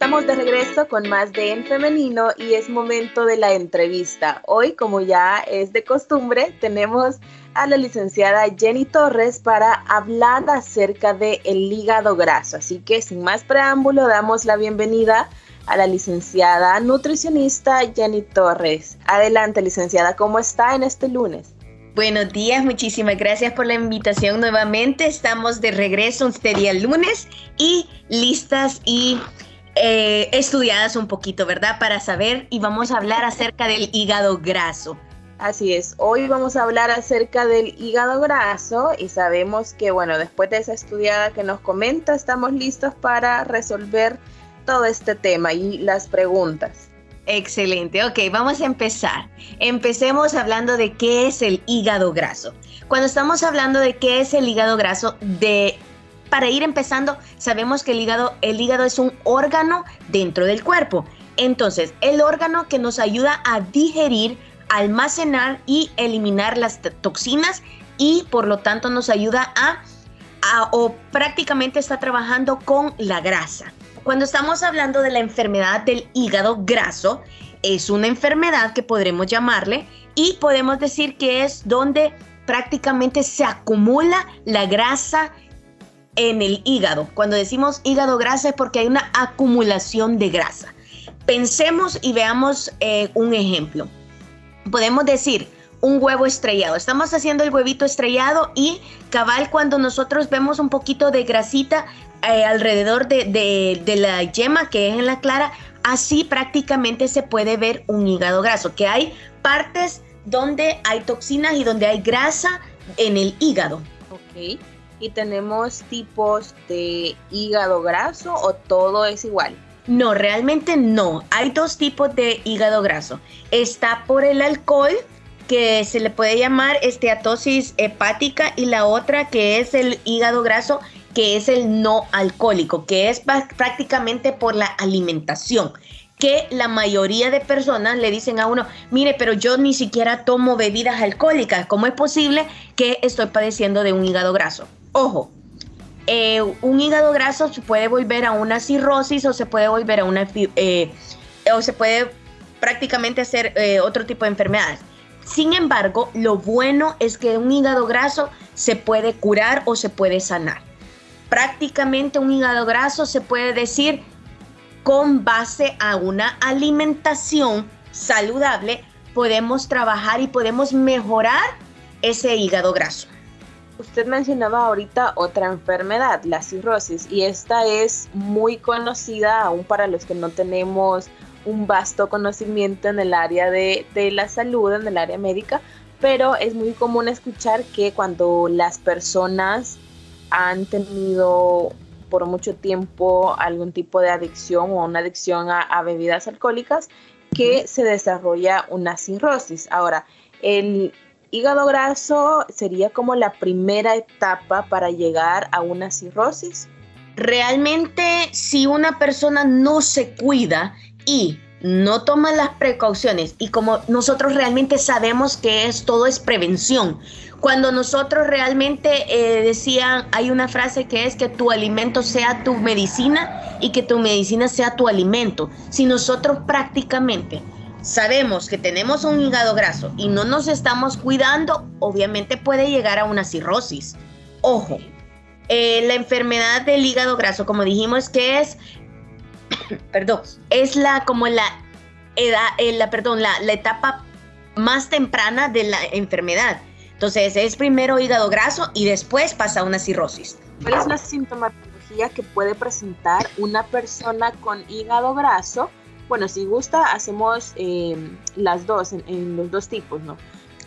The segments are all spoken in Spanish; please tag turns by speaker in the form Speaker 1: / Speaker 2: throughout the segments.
Speaker 1: estamos de regreso con más de En Femenino y es momento de la entrevista. Hoy, como ya es de costumbre, tenemos a la licenciada Jenny Torres para hablar acerca del el hígado graso. Así que sin más preámbulo, damos la bienvenida a la licenciada nutricionista Jenny Torres. Adelante, licenciada, ¿cómo está en este lunes?
Speaker 2: Buenos días, muchísimas gracias por la invitación nuevamente. Estamos de regreso este día lunes y listas y eh, estudiadas un poquito, ¿verdad? Para saber y vamos a hablar acerca del hígado graso.
Speaker 1: Así es, hoy vamos a hablar acerca del hígado graso y sabemos que, bueno, después de esa estudiada que nos comenta, estamos listos para resolver todo este tema y las preguntas.
Speaker 2: Excelente, ok, vamos a empezar. Empecemos hablando de qué es el hígado graso. Cuando estamos hablando de qué es el hígado graso, de para ir empezando, sabemos que el hígado, es un órgano dentro del cuerpo. Entonces, el órgano que nos ayuda a digerir, almacenar y eliminar las toxinas y por lo tanto nos ayuda a, a o prácticamente está trabajando con la grasa. Cuando estamos hablando de la enfermedad del hígado graso, es una enfermedad que podremos llamarle y podemos decir que es donde prácticamente se acumula la grasa en el hígado. Cuando decimos hígado grasa es porque hay una acumulación de grasa. Pensemos y veamos eh, un ejemplo. Podemos decir un huevo estrellado. Estamos haciendo el huevito estrellado y cabal cuando nosotros vemos un poquito de grasita eh, alrededor de, la yema que es en la clara, así prácticamente se puede ver un hígado graso, que hay partes donde hay toxinas y donde hay grasa en el hígado.
Speaker 1: Ok, y tenemos tipos de hígado graso o todo es igual.
Speaker 2: No, realmente no. Hay dos tipos de hígado graso. Está por el alcohol, que se le puede llamar esteatosis hepática, y la otra que es el hígado graso que es el no alcohólico, que es prácticamente por la alimentación que la mayoría de personas le dicen a uno, mire, pero yo ni siquiera tomo bebidas alcohólicas, ¿cómo es posible que estoy padeciendo de un hígado graso? Ojo, eh, un hígado graso se puede volver a una cirrosis o se puede volver a una, eh, o se puede prácticamente hacer eh, otro tipo de enfermedades. Sin embargo, lo bueno es que un hígado graso se puede curar o se puede sanar prácticamente un hígado graso se puede decir con base a una alimentación saludable, podemos trabajar y podemos mejorar ese hígado graso.
Speaker 1: Usted mencionaba ahorita otra enfermedad, la cirrosis, y esta es muy conocida aún para los que no tenemos un vasto conocimiento en el área de, de la salud, en el área médica, pero es muy común escuchar que cuando las personas han tenido por mucho tiempo algún tipo de adicción o una adicción a, bebidas alcohólicas que se desarrolla una cirrosis. Ahora, el hígado graso sería como la primera etapa para llegar a una cirrosis.
Speaker 2: Realmente, si una persona no se cuida y no toma las precauciones y como nosotros realmente sabemos que es todo es prevención, cuando nosotros realmente eh, decían, hay una frase que es que tu alimento sea tu medicina y que tu medicina sea tu alimento. Si nosotros prácticamente sabemos que tenemos un hígado graso y no nos estamos cuidando, obviamente puede llegar a una cirrosis. Ojo, eh, la enfermedad del hígado graso, como dijimos que es, perdón, es la como la edad, eh, la, perdón, la, la etapa más temprana de la enfermedad. Entonces es primero hígado graso y después pasa una cirrosis.
Speaker 1: ¿Cuál es la sintomatología que puede presentar una persona con hígado graso? Bueno, si gusta, hacemos em, las dos, en, los dos tipos, ¿no?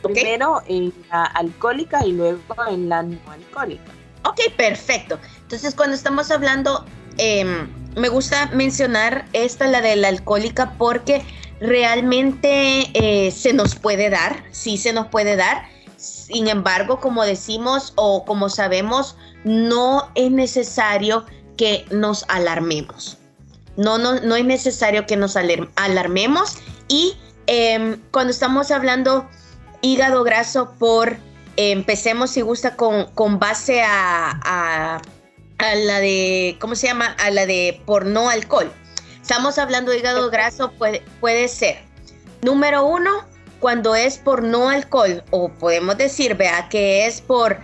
Speaker 1: Primero en la alcohólica y luego en la no alcohólica.
Speaker 2: Ok, perfecto. Entonces, cuando estamos hablando, em, me gusta mencionar esta, la de la alcohólica, porque realmente eh, se nos puede dar, sí se nos puede dar sin embargo, como decimos o como sabemos, no es necesario que nos alarmemos. No, no, no es necesario que nos alarmemos. Y em, cuando estamos hablando hígado graso por, empecemos si gusta con, con base a, a, la de, ¿cómo se llama? A la de por no alcohol. estamos hablando de hígado graso, puede, puede ser, número uno, cuando es por no alcohol, o podemos decir, vea, que es por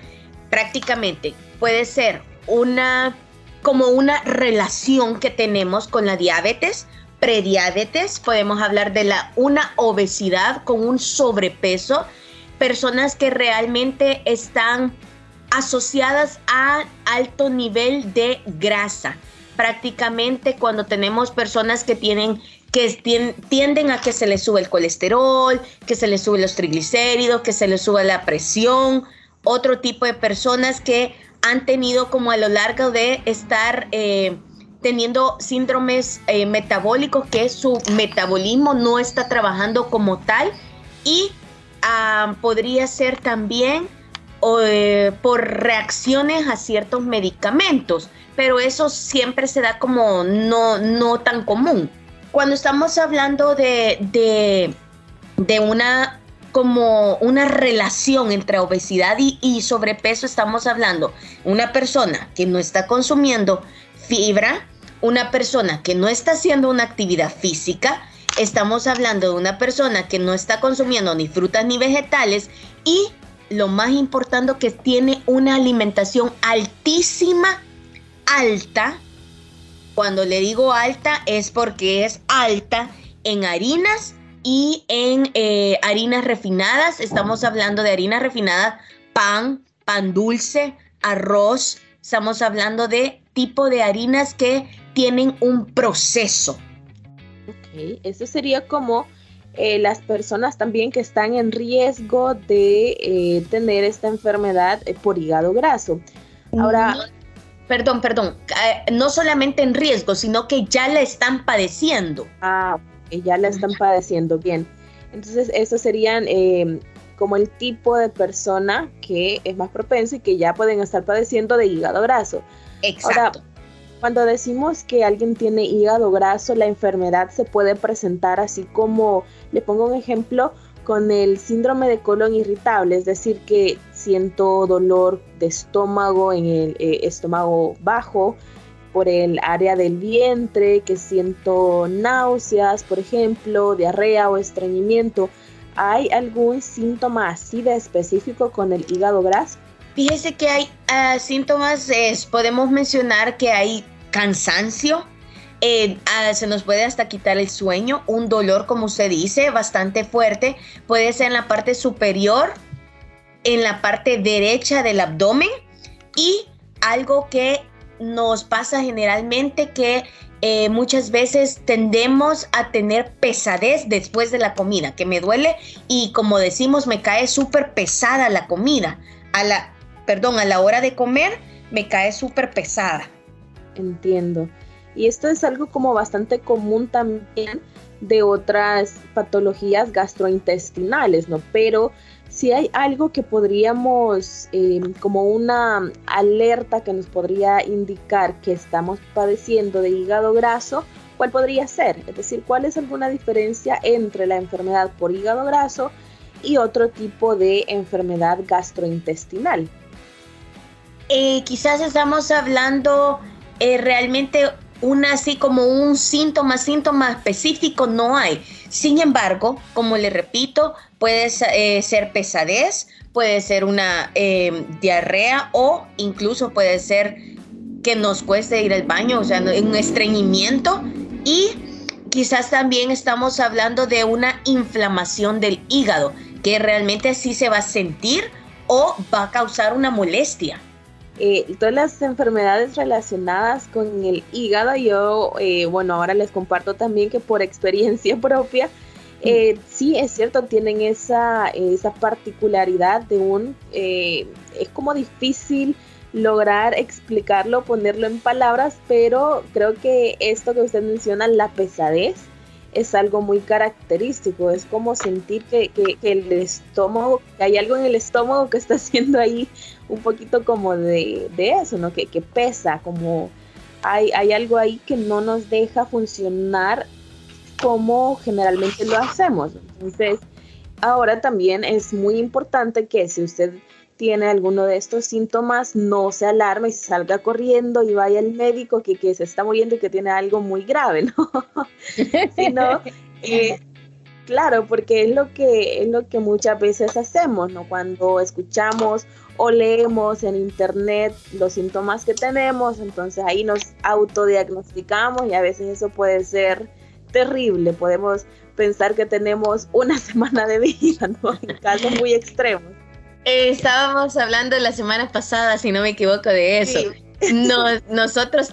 Speaker 2: prácticamente, puede ser una como una relación que tenemos con la diabetes, prediabetes, podemos hablar de la una obesidad con un sobrepeso, personas que realmente están asociadas a alto nivel de grasa. Prácticamente cuando tenemos personas que tienen que tienden a que se les sube el colesterol, que se les sube los triglicéridos, que se les sube la presión, otro tipo de personas que han tenido como a lo largo de estar eh, teniendo síndromes eh, metabólicos que su metabolismo no está trabajando como tal y ah, podría ser también eh, por reacciones a ciertos medicamentos, pero eso siempre se da como no, no tan común. Cuando estamos hablando de, de, de una como una relación entre obesidad y, sobrepeso, estamos hablando una persona que no está consumiendo fibra, una persona que no está haciendo una actividad física, estamos hablando de una persona que no está consumiendo ni frutas ni vegetales y lo más importante que tiene una alimentación altísima, alta. Cuando le digo alta es porque es alta en harinas y en eh, harinas refinadas, estamos hablando de harinas refinadas, pan, pan dulce, arroz, estamos hablando de tipo de harinas que tienen un proceso.
Speaker 1: Ok, eso sería como eh, las personas también que están en riesgo de eh, tener esta enfermedad por hígado graso. Ahora...
Speaker 2: perdón, perdón, no solamente en riesgo, sino que ya la están padeciendo.
Speaker 1: Ah, ya la están padeciendo bien. Entonces, esos serían eh, como el tipo de persona que es más propenso y que ya pueden estar padeciendo de hígado graso.
Speaker 2: Exacto.
Speaker 1: cuando decimos que alguien tiene hígado graso, la enfermedad se puede presentar así como, le pongo un ejemplo, con el síndrome de colon irritable, es decir, que siento dolor de estómago en el eh, estómago bajo, por el área del vientre, que siento náuseas, por ejemplo, diarrea o estreñimiento. ¿Hay algún síntoma así de específico con el hígado graso?
Speaker 2: Fíjese que hay ah, síntomas, podemos mencionar que hay cansancio, eh, ah, se nos puede hasta quitar el sueño, un dolor, como usted dice, bastante fuerte, puede ser en la parte superior, en la parte derecha del abdomen y algo que nos pasa generalmente que eh, muchas veces tendemos a tener pesadez después de la comida, que me duele y como decimos me cae súper pesada la comida. A la, perdón, a la hora de comer me cae súper pesada.
Speaker 1: Entiendo. Y esto es algo como bastante común también de otras patologías gastrointestinales, ¿no? Pero si hay algo que podríamos, eh, como una alerta que nos podría indicar que estamos padeciendo de hígado graso, ¿cuál podría ser? Es decir, ¿cuál es alguna diferencia entre la enfermedad por hígado graso y otro tipo de enfermedad gastrointestinal?
Speaker 2: Eh, quizás estamos hablando eh, realmente una así como un síntoma, síntoma específico no hay. Sin embargo, como le repito, puede eh, ser pesadez, puede ser una eh, diarrea o incluso puede ser que nos cueste ir al baño, o sea, un estreñimiento y quizás también estamos hablando de una inflamación del hígado, que realmente sí se va a sentir o va a causar una molestia.
Speaker 1: Eh, todas las enfermedades relacionadas con el hígado, yo, eh, bueno, ahora les comparto también que por experiencia propia, eh, sí es cierto, tienen esa, esa particularidad de un, es como difícil lograr explicarlo, ponerlo en palabras, pero creo que esto que usted menciona, la pesadez, es algo muy característico, es como sentir que, el estómago, que hay algo en el estómago que está haciendo ahí un poquito como de, eso, ¿no? Que, pesa, como hay, hay algo ahí que no nos deja funcionar como generalmente lo hacemos. Entonces, ahora también es muy importante que si usted tiene alguno de estos síntomas, no se alarme y salga corriendo y vaya al médico que, se está muriendo y que tiene algo muy grave, ¿no? Sino, eh, claro, porque es lo, que, es lo que muchas veces hacemos, ¿no? Cuando escuchamos o leemos en internet los síntomas que tenemos, entonces ahí nos autodiagnosticamos y a veces eso puede ser terrible, podemos pensar que tenemos una semana de vida, ¿no? En casos muy extremos.
Speaker 2: estábamos hablando la semana pasada, si no me equivoco, de eso. nosotros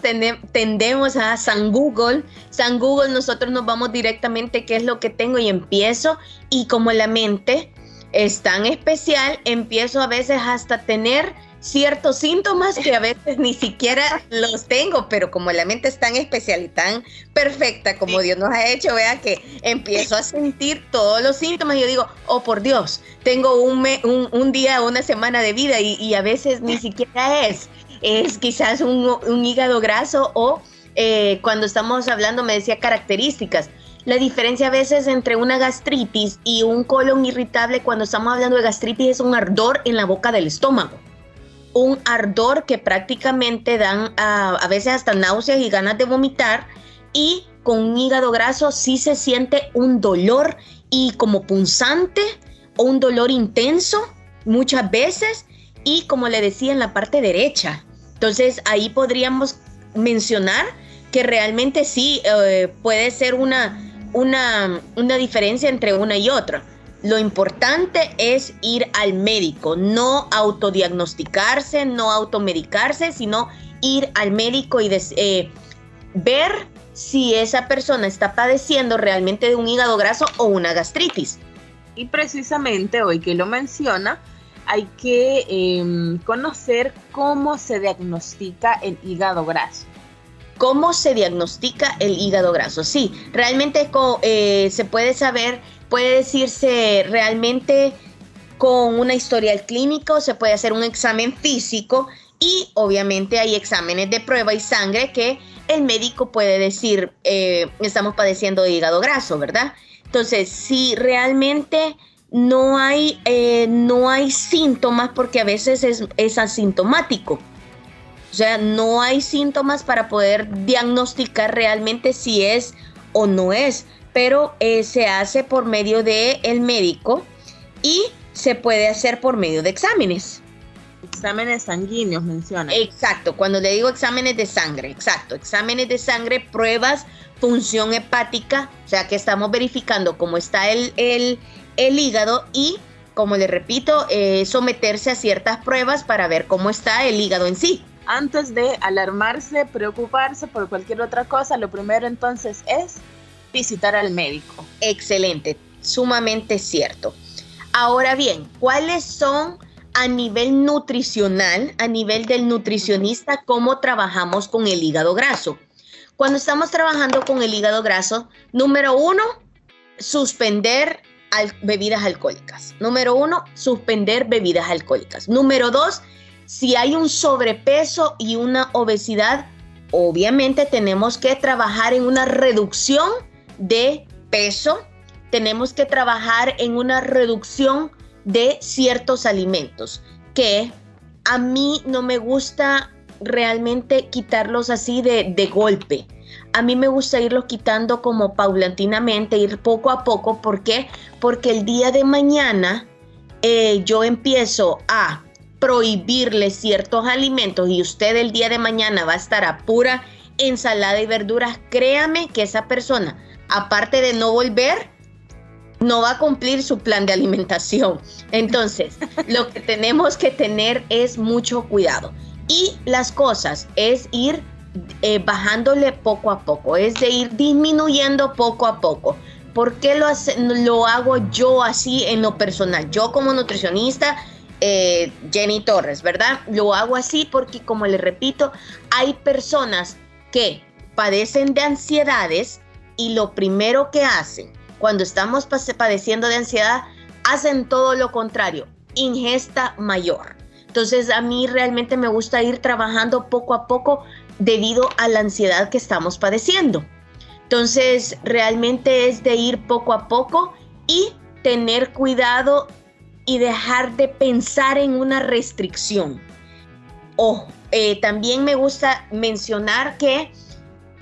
Speaker 2: tendemos a San Google. San Google, nosotros nos vamos directamente qué es lo que tengo y empiezo. Y como la mente es tan especial, empiezo a veces hasta tener ciertos síntomas que a veces ni siquiera los tengo, pero como la mente es tan especial y tan perfecta como Dios nos ha hecho, vea que empiezo a sentir todos los síntomas y yo digo, oh por Dios, tengo un, un, día, una semana de vida y, a veces ni siquiera es, es quizás un, hígado graso o eh, cuando estamos hablando, me decía características. La diferencia a veces entre una gastritis y un colon irritable cuando estamos hablando de gastritis es un ardor en la boca del estómago un ardor que prácticamente dan a, veces hasta náuseas y ganas de vomitar y con un hígado graso sí se siente un dolor y como punzante o un dolor intenso muchas veces y como le decía en la parte derecha. Entonces ahí podríamos mencionar que realmente sí eh, puede ser una, una, una diferencia entre una y otra. Lo importante es ir al médico, no autodiagnosticarse, no automedicarse, sino ir al médico y eh, ver si esa persona está padeciendo realmente de un hígado graso o una gastritis.
Speaker 1: Y precisamente hoy que lo menciona, hay que em, conocer cómo se diagnostica el hígado graso.
Speaker 2: ¿Cómo se diagnostica el hígado graso? Sí, realmente eh, se puede saber puede decirse realmente con una historial clínico, se puede hacer un examen físico y obviamente hay exámenes de prueba y sangre que el médico puede decir, eh, estamos padeciendo de hígado graso, ¿verdad? Entonces, si realmente no hay, eh, no hay síntomas, porque a veces es, es asintomático, o sea, no hay síntomas para poder diagnosticar realmente si es o no es pero eh, se hace por medio del el médico y se puede hacer por medio de exámenes.
Speaker 1: Exámenes sanguíneos menciona.
Speaker 2: Exacto, cuando le digo exámenes de sangre, exacto, exámenes de sangre, pruebas, función hepática, o sea que estamos verificando cómo está el, el, el hígado y, como le repito, eh, someterse a ciertas pruebas para ver cómo está el hígado en sí.
Speaker 1: Antes de alarmarse, preocuparse por cualquier otra cosa, lo primero entonces es visitar al médico.
Speaker 2: Excelente, sumamente cierto. Ahora bien, ¿cuáles son a nivel nutricional, a nivel del nutricionista, cómo trabajamos con el hígado graso? Cuando estamos trabajando con el hígado graso, número uno, suspender bebidas alcohólicas. Número uno, suspender bebidas alcohólicas. Número dos, si hay un sobrepeso y una obesidad, obviamente tenemos que trabajar en una reducción de peso, tenemos que trabajar en una reducción de ciertos alimentos que a mí no me gusta realmente quitarlos así de, de golpe. A mí me gusta irlos quitando como paulatinamente, ir poco a poco. ¿Por qué? Porque el día de mañana eh, yo empiezo a prohibirle ciertos alimentos y usted el día de mañana va a estar a pura ensalada y verduras. Créame que esa persona aparte de no volver, no va a cumplir su plan de alimentación. Entonces, lo que tenemos que tener es mucho cuidado. Y las cosas es ir eh, bajándole poco a poco, es de ir disminuyendo poco a poco. ¿Por qué lo, lo hago yo así en lo personal? Yo como nutricionista, eh, Jenny Torres, ¿verdad? Lo hago así porque, como le repito, hay personas que padecen de ansiedades y lo primero que hacen cuando estamos padeciendo de ansiedad, hacen todo lo contrario, ingesta mayor. Entonces a mí realmente me gusta ir trabajando poco a poco debido a la ansiedad que estamos padeciendo. Entonces realmente es de ir poco a poco y tener cuidado y dejar de pensar en una restricción. Ojo, eh, también me gusta mencionar que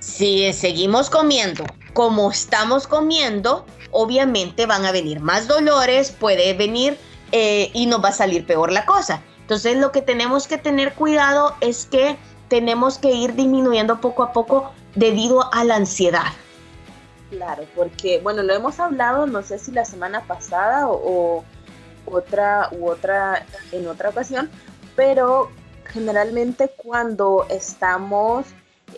Speaker 2: si seguimos comiendo como estamos comiendo, obviamente van a venir más dolores, puede venir eh, y nos va a salir peor la cosa. Entonces lo que tenemos que tener cuidado es que tenemos que ir disminuyendo poco a poco debido a la ansiedad.
Speaker 1: Claro, porque bueno, lo hemos hablado, no sé si la semana pasada o, otra u otra en otra ocasión, pero generalmente cuando estamos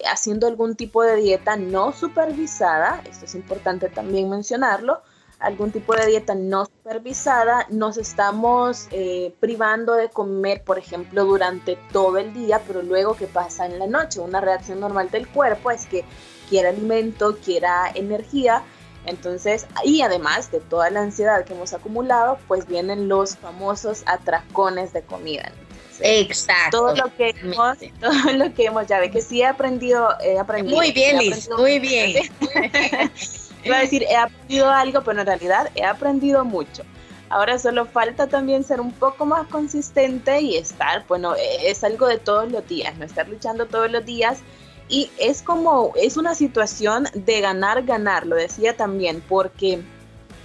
Speaker 1: haciendo algún tipo de dieta no supervisada, esto es importante también mencionarlo, algún tipo de dieta no supervisada, nos estamos eh, privando de comer, por ejemplo, durante todo el día, pero luego ¿qué pasa en la noche? Una reacción normal del cuerpo es que quiera alimento, quiera energía. Entonces, y además de toda la ansiedad que hemos acumulado, pues vienen los famosos atracones de comida.
Speaker 2: Exacto.
Speaker 1: Todo lo que hemos, todo lo que hemos, ya ve que sí he aprendido, he aprendido.
Speaker 2: Muy bien, Liz, muy bien.
Speaker 1: Iba a decir, he aprendido algo, pero en realidad he aprendido mucho. Ahora solo falta también ser un poco más consistente y estar, bueno, es algo de todos los días, no estar luchando todos los días y es como, es una situación de ganar, ganar, lo decía también, porque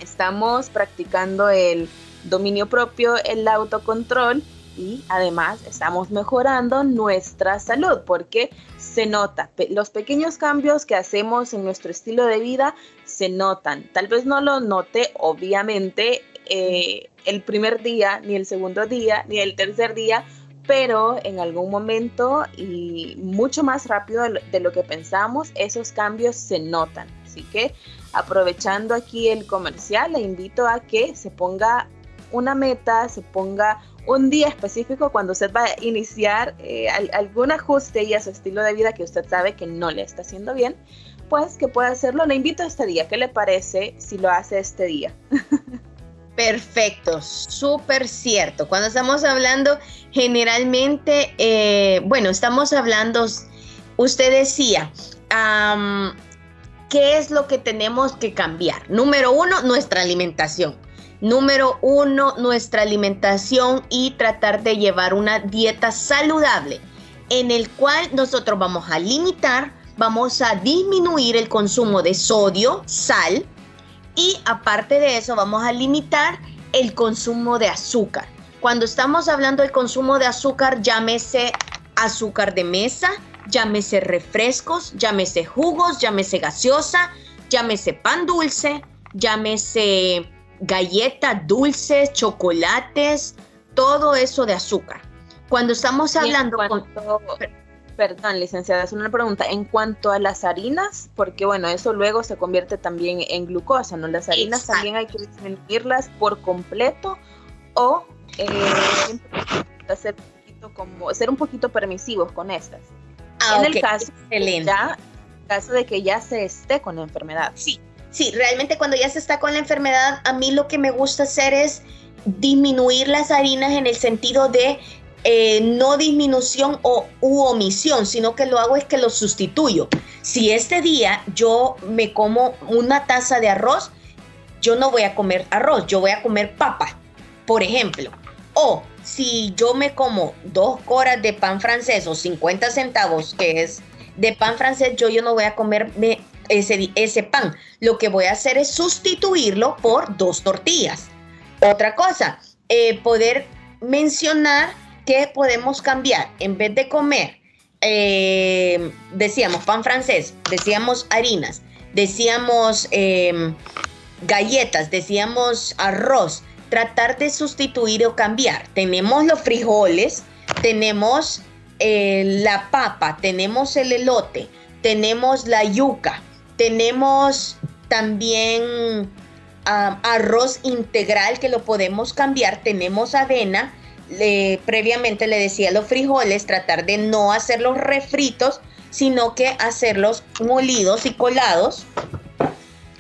Speaker 1: estamos practicando el dominio propio, el autocontrol y además estamos mejorando nuestra salud porque se nota, los pequeños cambios que hacemos en nuestro estilo de vida se notan. Tal vez no lo note, obviamente, eh, el primer día, ni el segundo día, ni el tercer día, pero en algún momento y mucho más rápido de lo que pensamos, esos cambios se notan. Así que aprovechando aquí el comercial, le invito a que se ponga una meta, se ponga un día específico cuando usted va a iniciar eh, algún ajuste y a su estilo de vida que usted sabe que no le está haciendo bien, pues que pueda hacerlo. Le invito a este día. ¿Qué le parece si lo hace este día?
Speaker 2: Perfecto, súper cierto. Cuando estamos hablando, generalmente, eh, bueno, estamos hablando, usted decía, ¿qué es lo que tenemos que cambiar? Número uno, nuestra alimentación. Número uno, nuestra alimentación y tratar de llevar una dieta saludable en el cual nosotros vamos a limitar, vamos a disminuir el consumo de sodio, sal, y aparte de eso, vamos a limitar el consumo de azúcar. Cuando estamos hablando del consumo de azúcar, llámese azúcar de mesa, llámese refrescos, llámese jugos, llámese gaseosa, llámese pan dulce, llámese galletas dulces, chocolates, todo eso de azúcar. Cuando estamos hablando con
Speaker 1: Perdón, licenciada, es una pregunta. En cuanto a las harinas, porque bueno, eso luego se convierte también en glucosa, ¿no? Las harinas también hay que disminuirlas por completo o eh, ser, un poquito como, ser un poquito permisivos con estas.
Speaker 2: Ah, en el caso,
Speaker 1: ya, caso de que ya se esté con la enfermedad.
Speaker 2: Sí, sí, realmente cuando ya se está con la enfermedad, a mí lo que me gusta hacer es disminuir las harinas en el sentido de eh, no disminución o u omisión, sino que lo hago es que lo sustituyo. Si este día yo me como una taza de arroz, yo no voy a comer arroz, yo voy a comer papa, por ejemplo. O si yo me como dos coras de pan francés o 50 centavos, que es de pan francés, yo, yo no voy a comer ese, ese pan. Lo que voy a hacer es sustituirlo por dos tortillas. Otra cosa, eh, poder mencionar ¿qué podemos cambiar? En vez de comer, eh, decíamos pan francés, decíamos harinas, decíamos em, galletas, decíamos arroz, tratar de sustituir o cambiar. Tenemos los frijoles, tenemos eh, la papa, tenemos el elote, tenemos la yuca, tenemos también arroz integral que lo podemos cambiar, tenemos avena, previamente le decía los frijoles, tratar de no hacerlos refritos, sino que hacerlos molidos y colados.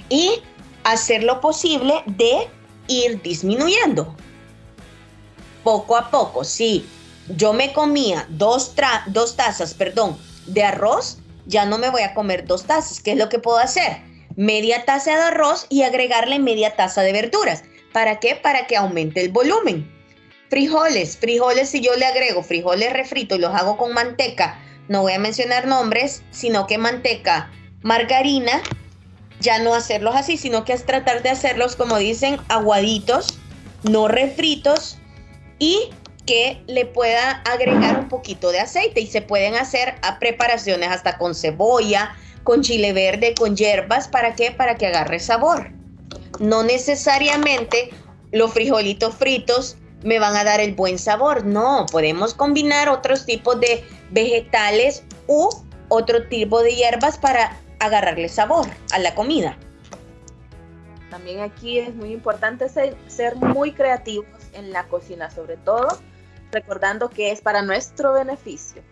Speaker 2: Y hacer lo posible de ir disminuyendo. Poco a poco, si yo me comía dos, dos tazas, perdón, de arroz, ya no me voy a comer dos tazas. ¿Qué es lo que puedo hacer? Media taza de arroz y agregarle media taza de verduras ¿Para qué? Para que aumente el volumen. Frijoles, frijoles si yo le agrego frijoles refritos y los hago con manteca, no voy a mencionar nombres, sino que manteca, margarina, ya no hacerlos así, sino que es tratar de hacerlos como dicen, aguaditos, no refritos y que le pueda agregar un poquito de aceite y se pueden hacer preparaciones hasta con cebolla, con chile verde, con hierbas, ¿para qué? Para que agarre sabor. No necesariamente los frijolitos fritos me van a dar el buen sabor, no, podemos combinar otros tipos de vegetales u otro tipo de hierbas para agarrarle sabor a la comida.
Speaker 1: También aquí es muy importante ser, ser muy creativos en la cocina, sobre todo recordando que es para nuestro beneficio.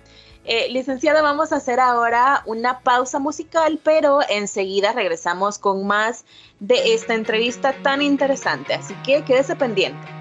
Speaker 1: Eh, licenciada, vamos a hacer ahora una pausa musical, pero enseguida regresamos con más de esta entrevista tan interesante, así que quédese pendiente.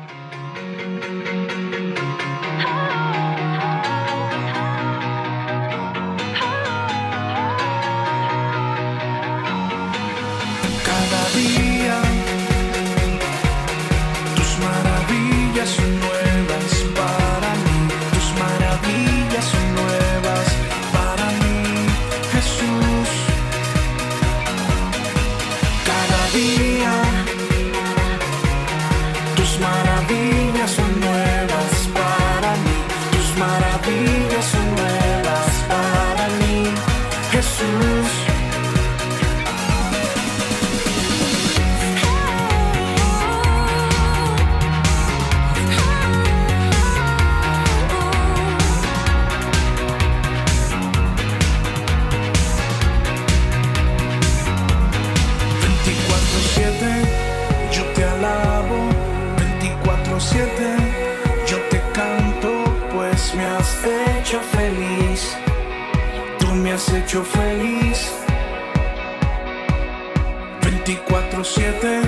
Speaker 3: Hecho feliz. 24-7,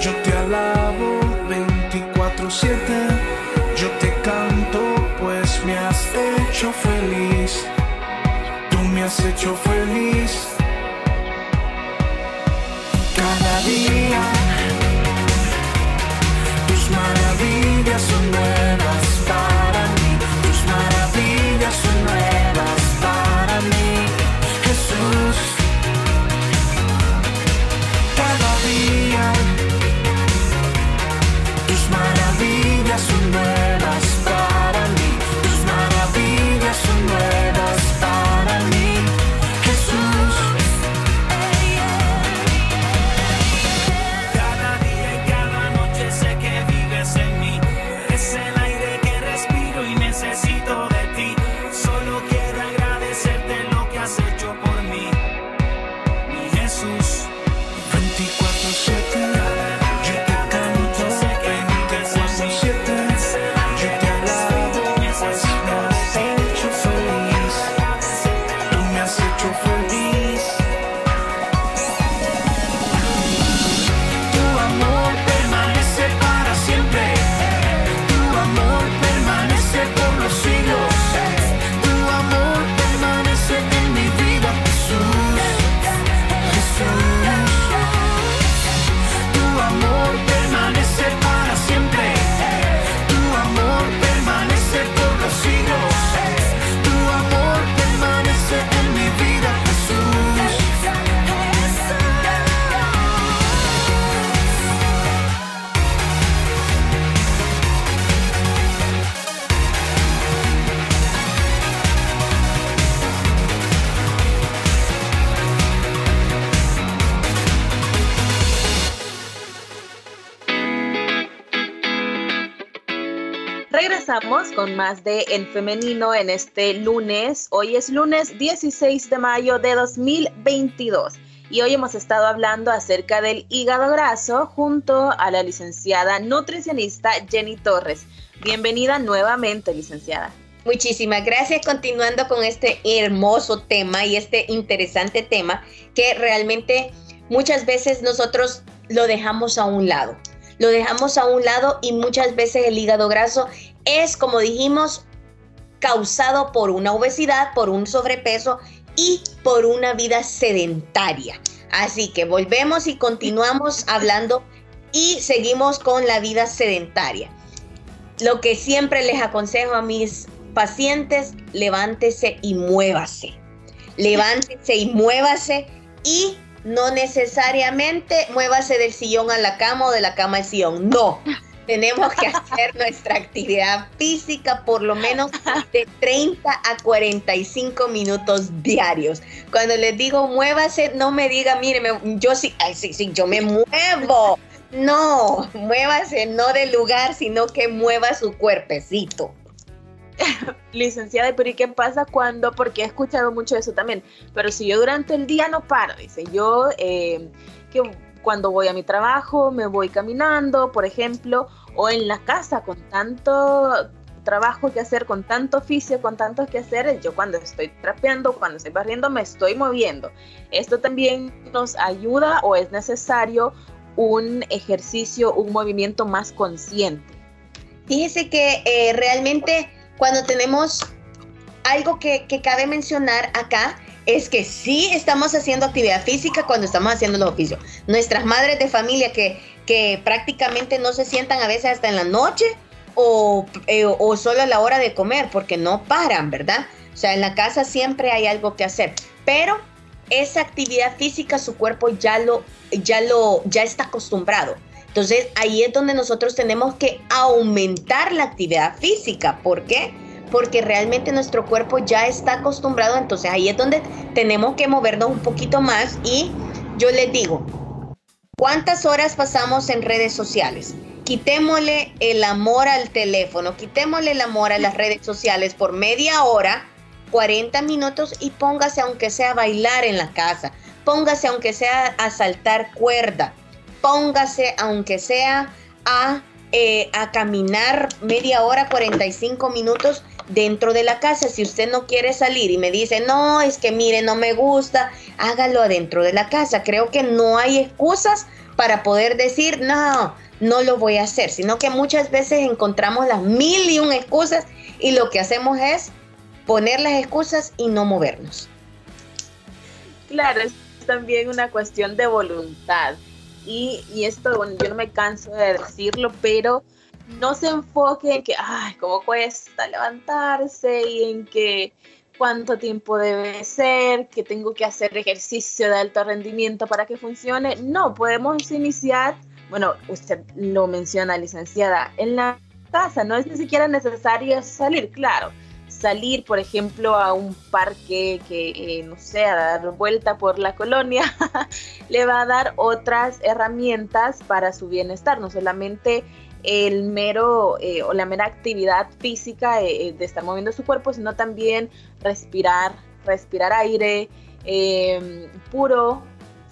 Speaker 3: yo te alabo. 24-7, yo te canto, pues me has hecho feliz. Tú me has hecho feliz.
Speaker 1: De En Femenino en este lunes. Hoy es lunes 16 de mayo de 2022 y hoy hemos estado hablando acerca del hígado graso junto a la licenciada nutricionista Jenny Torres. Bienvenida nuevamente, licenciada.
Speaker 2: Muchísimas gracias. Continuando con este hermoso tema y este interesante tema que realmente muchas veces nosotros lo dejamos a un lado. Lo dejamos a un lado y muchas veces el hígado graso es, como dijimos, causado por una obesidad, por un sobrepeso y por una vida sedentaria. Así que volvemos y continuamos hablando y seguimos con la vida sedentaria. Lo que siempre les aconsejo a mis pacientes, levántese y muévase. Levántese y muévase y no necesariamente muévase del sillón a la cama o de la cama al sillón. No, tenemos que hacer nuestra actividad física por lo menos de 30 a 45 minutos diarios. Cuando les digo muévase, no me diga, mire, yo sí, sí, sí, yo me muevo. No, muévase no del lugar, sino que mueva su cuerpecito.
Speaker 1: Licenciada, pero ¿y qué pasa cuando? Porque he escuchado mucho eso también. Pero si yo durante el día no paro, dice yo, eh, que cuando voy a mi trabajo me voy caminando, por ejemplo, o en la casa con tanto trabajo que hacer, con tanto oficio, con tanto que hacer, yo cuando estoy trapeando, cuando estoy barriendo, me estoy moviendo. Esto también nos ayuda o es necesario un ejercicio, un movimiento más consciente.
Speaker 2: Fíjese que eh, realmente cuando tenemos algo que, que cabe mencionar acá, es que sí estamos haciendo actividad física cuando estamos haciendo los oficios. Nuestras madres de familia que, que prácticamente no se sientan a veces hasta en la noche o, eh, o, solo a la hora de comer porque no paran, ¿verdad? O sea, en la casa siempre hay algo que hacer, pero esa actividad física su cuerpo ya lo, ya lo, ya está acostumbrado. Entonces ahí es donde nosotros tenemos que aumentar la actividad física. ¿Por qué? porque realmente nuestro cuerpo ya está acostumbrado, entonces ahí es donde tenemos que movernos un poquito más y yo les digo, ¿cuántas horas pasamos en redes sociales? Quitémosle el amor al teléfono, quitémosle el amor a las redes sociales por media hora, 40 minutos y póngase aunque sea a bailar en la casa, póngase aunque sea a saltar cuerda, póngase aunque sea a, eh, a caminar media hora, 45 minutos dentro de la casa. Si usted no quiere salir y me dice, no, es que mire, no me gusta, hágalo adentro de la casa. Creo que no hay excusas para poder decir, no, no lo voy a hacer, sino que muchas veces encontramos las mil y un excusas y lo que hacemos es poner las excusas y no movernos.
Speaker 1: Claro, es también una cuestión de voluntad. Y, y esto, bueno, yo no me canso de decirlo, pero no se enfoque en que, ay, cómo cuesta levantarse y en que cuánto tiempo debe ser, que tengo que hacer ejercicio de alto rendimiento para que funcione. No, podemos iniciar, bueno, usted lo menciona, licenciada, en la casa, no es ni siquiera necesario salir, claro. Salir, por ejemplo, a un parque que, eh, no sé, a dar vuelta por la colonia, le va a dar otras herramientas para su bienestar, no solamente el mero eh, o la mera actividad física eh, eh, de estar moviendo su cuerpo, sino también respirar, respirar aire em, puro,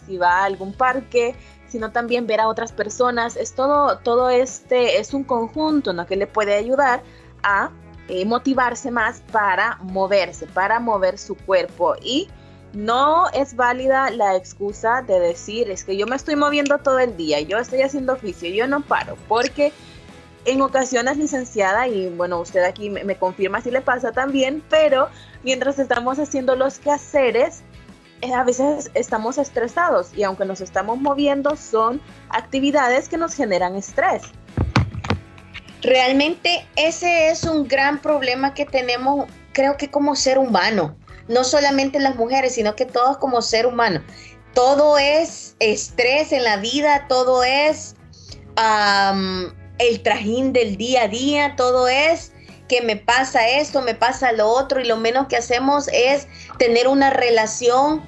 Speaker 1: si va a algún parque, sino también ver a otras personas. Es todo, todo este, es un conjunto ¿no? que le puede ayudar a motivarse más para moverse, para mover su cuerpo y no es válida la excusa de decir es que yo me estoy moviendo todo el día, yo estoy haciendo oficio, yo no paro, porque en ocasiones licenciada, y bueno, usted aquí me, confirma si le pasa también, pero mientras estamos haciendo los quehaceres, eh, a veces estamos estresados y aunque nos estamos moviendo, son actividades que nos generan estrés.
Speaker 2: Realmente ese es un gran problema que tenemos, creo que como ser humano no solamente las mujeres, sino que todos como ser humano. Todo es estrés en la vida, todo es el trajín del día a día, todo es que me pasa esto, me pasa lo otro y lo menos que hacemos es tener una relación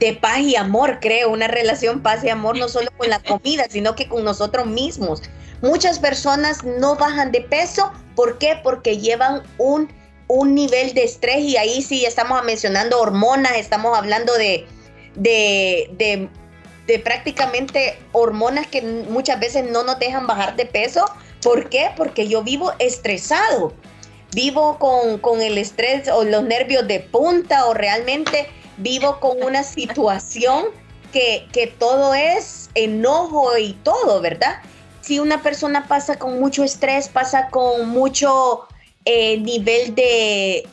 Speaker 2: de paz y amor, creo, una relación paz y amor no solo con la comida, sino que con nosotros mismos. Muchas personas no bajan de peso, ¿por qué? Porque llevan un un nivel de estrés y ahí sí estamos mencionando hormonas, estamos hablando de, de, de, prácticamente hormonas que muchas veces no nos dejan bajar de peso. ¿Por qué? Porque yo vivo estresado, vivo con, con el estrés o los nervios de punta o realmente vivo con una situación que, que todo es enojo y todo, ¿verdad? Si una persona pasa con mucho estrés, pasa con mucho eh, nivel de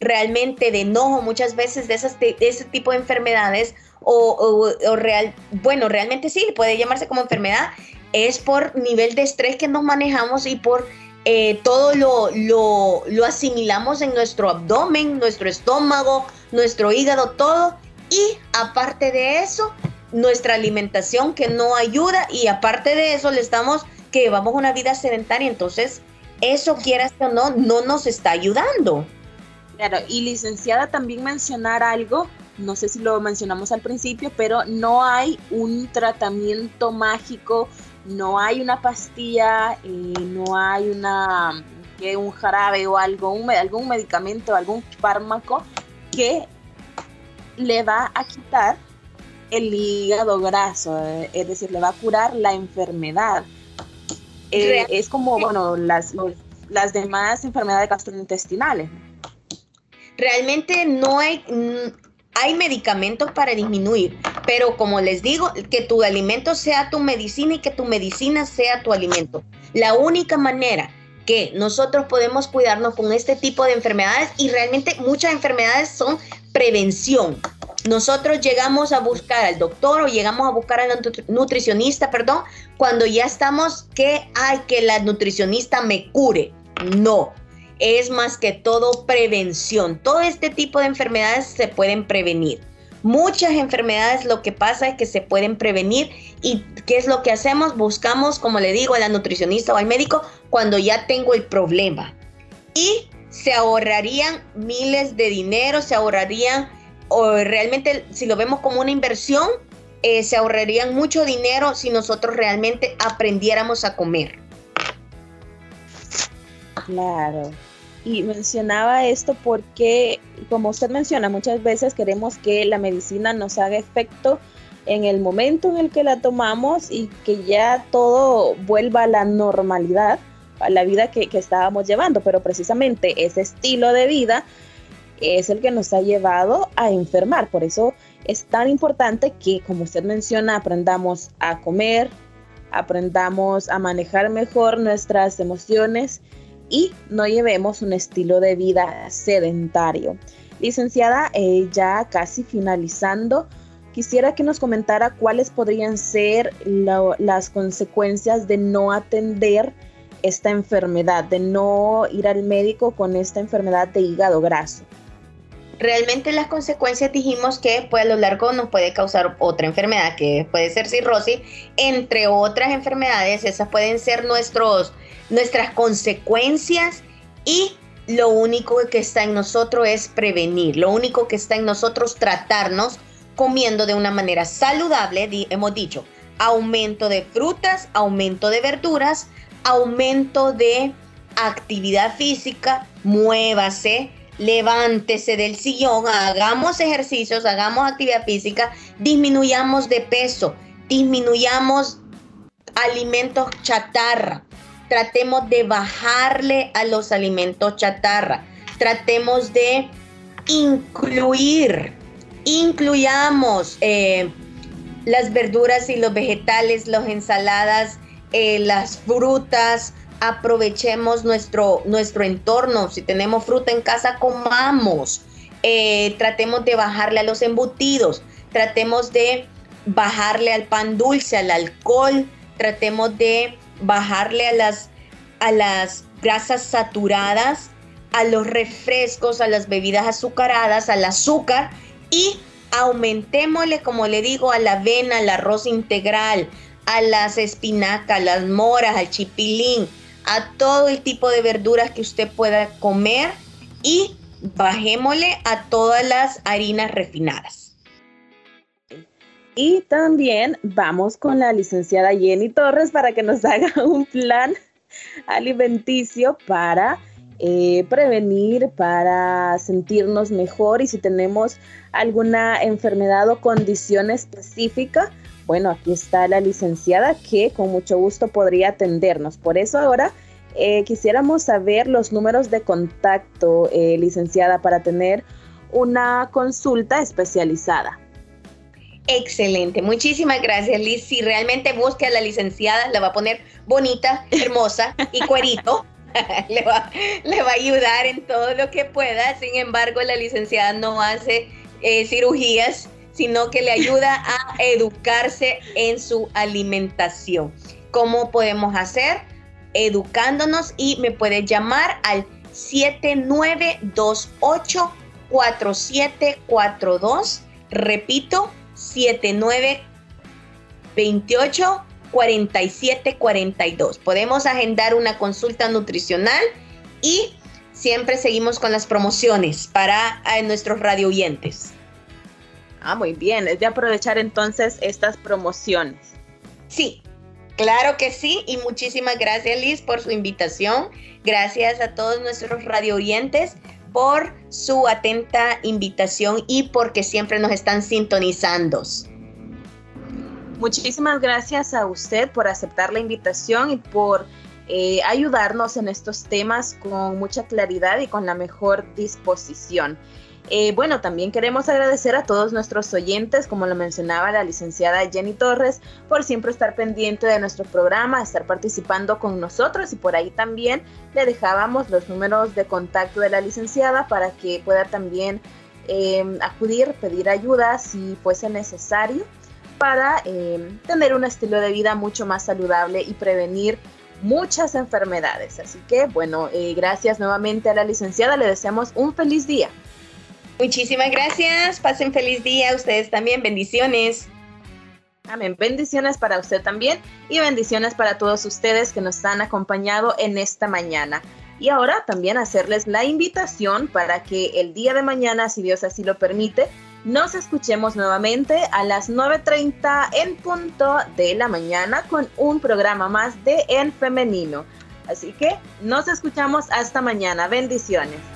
Speaker 2: realmente de enojo muchas veces de, esas, de ese tipo de enfermedades o, real, bueno, realmente sí, puede llamarse como enfermedad, es por nivel de estrés que nos manejamos y por eh, todo lo, lo, lo asimilamos en nuestro abdomen, nuestro estómago, nuestro hígado, todo. Y aparte de eso, nuestra alimentación que no ayuda y aparte de eso le estamos que llevamos una vida sedentaria, entonces eso quieras o no, no nos está ayudando.
Speaker 1: Claro, y licenciada también mencionar algo, no sé si lo mencionamos al principio, pero no hay un tratamiento mágico, no hay una pastilla, eh, no hay una que un jarabe o algo, un, algún medicamento, algún fármaco que le va a quitar el hígado graso, eh, es decir, le va a curar la enfermedad. Eh, es como, bueno, las, las demás enfermedades gastrointestinales.
Speaker 2: Realmente no hay, hay medicamentos para disminuir, pero como les digo, que tu alimento sea tu medicina y que tu medicina sea tu alimento. La única manera que nosotros podemos cuidarnos con este tipo de enfermedades y realmente muchas enfermedades son prevención. Nosotros llegamos a buscar al doctor o llegamos a buscar al nutricionista, perdón, cuando ya estamos que hay que la nutricionista me cure. No, es más que todo prevención. Todo este tipo de enfermedades se pueden prevenir. Muchas enfermedades lo que pasa es que se pueden prevenir y ¿qué es lo que hacemos? Buscamos, como le digo, a la nutricionista o al médico cuando ya tengo el problema. Y se ahorrarían miles de dinero, se ahorrarían, o realmente si lo vemos como una inversión, eh, se ahorrarían mucho dinero si nosotros realmente aprendiéramos a comer.
Speaker 1: Claro. Y mencionaba esto porque, como usted menciona, muchas veces queremos que la medicina nos haga efecto en el momento en el que la tomamos y que ya todo vuelva a la normalidad, a la vida que, que estábamos llevando. Pero precisamente ese estilo de vida es el que nos ha llevado a enfermar. Por eso es tan importante que, como usted menciona, aprendamos a comer, aprendamos a manejar mejor nuestras emociones y no llevemos un estilo de vida sedentario. Licenciada, eh, ya casi finalizando, quisiera que nos comentara cuáles podrían ser las consecuencias de no atender esta enfermedad, de no ir al médico con esta enfermedad de hígado graso.
Speaker 2: Realmente las consecuencias dijimos que pues, a lo largo nos puede causar otra enfermedad, que puede ser cirrosis, entre otras enfermedades, esas pueden ser nuestros nuestras consecuencias y lo único que está en nosotros es prevenir, lo único que está en nosotros tratarnos comiendo de una manera saludable, hemos dicho, aumento de frutas, aumento de verduras, aumento de actividad física, muévase, levántese del sillón, hagamos ejercicios, hagamos actividad física, disminuyamos de peso, disminuyamos alimentos chatarra, tratemos de bajarle a los alimentos chatarra, tratemos de incluir, incluyamos eh, las verduras y los vegetales, las ensaladas, eh, las frutas, aprovechemos nuestro, nuestro entorno, si tenemos fruta en casa, comamos, eh, tratemos de bajarle a los embutidos, tratemos de bajarle al pan dulce, al alcohol, tratemos de bajarle a las, a las grasas saturadas, a los refrescos, a las bebidas azucaradas, al azúcar. Y aumentémosle, como le digo, a la avena, al arroz integral, a las espinacas, las moras, al chipilín, a todo el tipo de verduras que usted pueda comer y bajémosle a todas las harinas refinadas.
Speaker 1: Y también vamos con la licenciada Jenny Torres para que nos haga un plan alimenticio para eh, prevenir, para sentirnos mejor y si tenemos alguna enfermedad o condición específica, bueno, aquí está la licenciada que con mucho gusto podría atendernos. Por eso ahora eh, quisiéramos saber los números de contacto, eh, licenciada, para tener una consulta especializada.
Speaker 2: Excelente, muchísimas gracias Liz. Si realmente busque a la licenciada, la va a poner bonita, hermosa y cuerito. le, va, le va a ayudar en todo lo que pueda. Sin embargo, la licenciada no hace eh, cirugías, sino que le ayuda a educarse en su alimentación. ¿Cómo podemos hacer? Educándonos y me puedes llamar al 7928 4742. Repito, 7928 4742. Podemos agendar una consulta nutricional y siempre seguimos con las promociones para eh, nuestros radio oyentes.
Speaker 1: Ah, muy bien. Es de aprovechar entonces estas promociones.
Speaker 2: Sí, claro que sí. Y muchísimas gracias, Liz, por su invitación. Gracias a todos nuestros radio oyentes por su atenta invitación y porque siempre nos están sintonizando.
Speaker 1: Muchísimas gracias a usted por aceptar la invitación y por eh, ayudarnos en estos temas con mucha claridad y con la mejor disposición. Eh, bueno, también queremos agradecer a todos nuestros oyentes, como lo mencionaba la licenciada Jenny Torres, por siempre estar pendiente de nuestro programa, estar participando con nosotros y por ahí también le dejábamos los números de contacto de la licenciada para que pueda también em, acudir, pedir ayuda si fuese necesario para em, tener un estilo de vida mucho más saludable y prevenir muchas enfermedades. Así que bueno, eh, gracias nuevamente a la licenciada, le deseamos un feliz día.
Speaker 2: Muchísimas gracias. Pasen feliz día. Ustedes también. Bendiciones.
Speaker 1: Amén. Bendiciones para usted también y bendiciones para todos ustedes que nos han acompañado en esta mañana. Y ahora también hacerles la invitación para que el día de mañana, si Dios así lo permite, nos escuchemos nuevamente a las 9.30 en punto de la mañana con un programa más de En Femenino. Así que nos escuchamos hasta mañana. Bendiciones.